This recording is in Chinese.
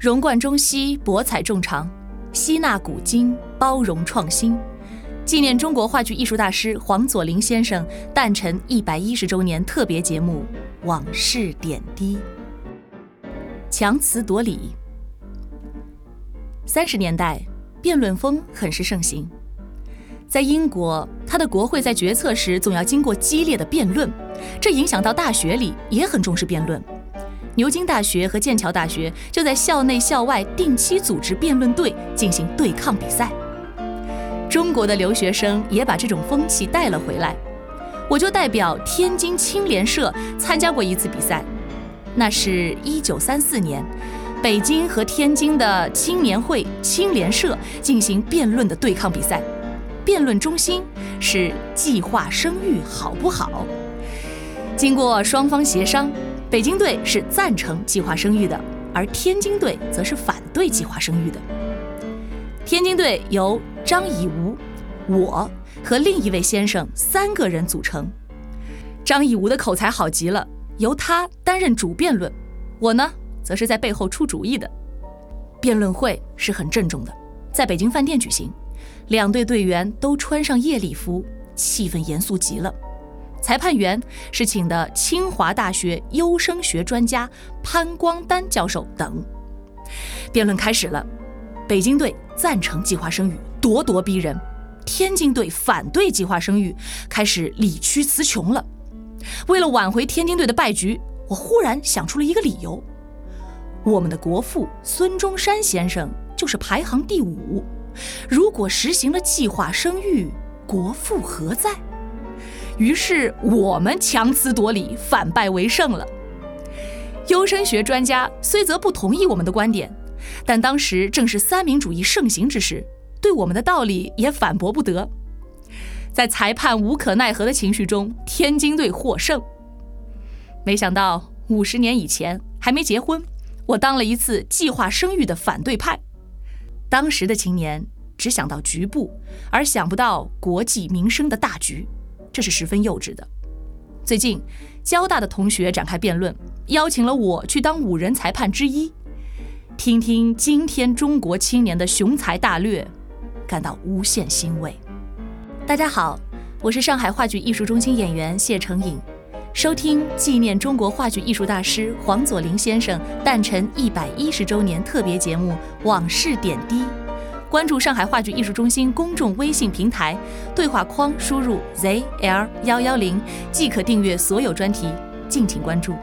融贯中西，博采众长，吸纳古今，包容创新。纪念中国话剧艺术大师黄佐临先生诞辰一百一十周年特别节目《往事点滴》，强词夺理。三十年代，辩论风很是盛行。在英国，他的国会在决策时总要经过激烈的辩论，这影响到大学里也很重视辩论。牛津大学和剑桥大学就在校内校外定期组织辩论队进行对抗比赛。中国的留学生也把这种风气带了回来，我就代表天津青联社参加过一次比赛，那是一九三四年，北京和天津的青年会青联社进行辩论的对抗比赛，辩论中心是计划生育好不好？经过双方协商，北京队是赞成计划生育的，而天津队则是反对计划生育的。天津队由张以吾、我和另一位先生三个人组成。张以吾的口才好极了，由他担任主辩论，我呢则是在背后出主意的。辩论会是很郑重的，在北京饭店举行，两队队员都穿上夜礼服，气氛严肃极了。裁判员是请的清华大学优生学专家潘光丹教授等。辩论开始了。北京队赞成计划生育，咄咄逼人；天津队反对计划生育，开始理屈词穷了。为了挽回天津队的败局，我忽然想出了一个理由：我们的国父孙中山先生就是排行第五，如果实行了计划生育，国父何在？于是我们强词夺理，反败为胜了。优生学专家虽则不同意我们的观点。但当时正是三民主义盛行之时，对我们的道理也反驳不得。在裁判无可奈何的情绪中，天津队获胜。没想到五十年以前还没结婚，我当了一次计划生育的反对派。当时的青年只想到局部，而想不到国计民生的大局，这是十分幼稚的。最近，交大的同学展开辩论，邀请了我去当五人裁判之一。听听今天中国青年的雄才大略，感到无限欣慰。大家好，我是上海话剧艺术中心演员谢成颖，收听纪念中国话剧艺术大师黄佐临先生诞辰一百一十周年特别节目《往事点滴》，关注上海话剧艺术中心公众微信平台，对话框输入 zl 幺幺零即可订阅所有专题，敬请关注。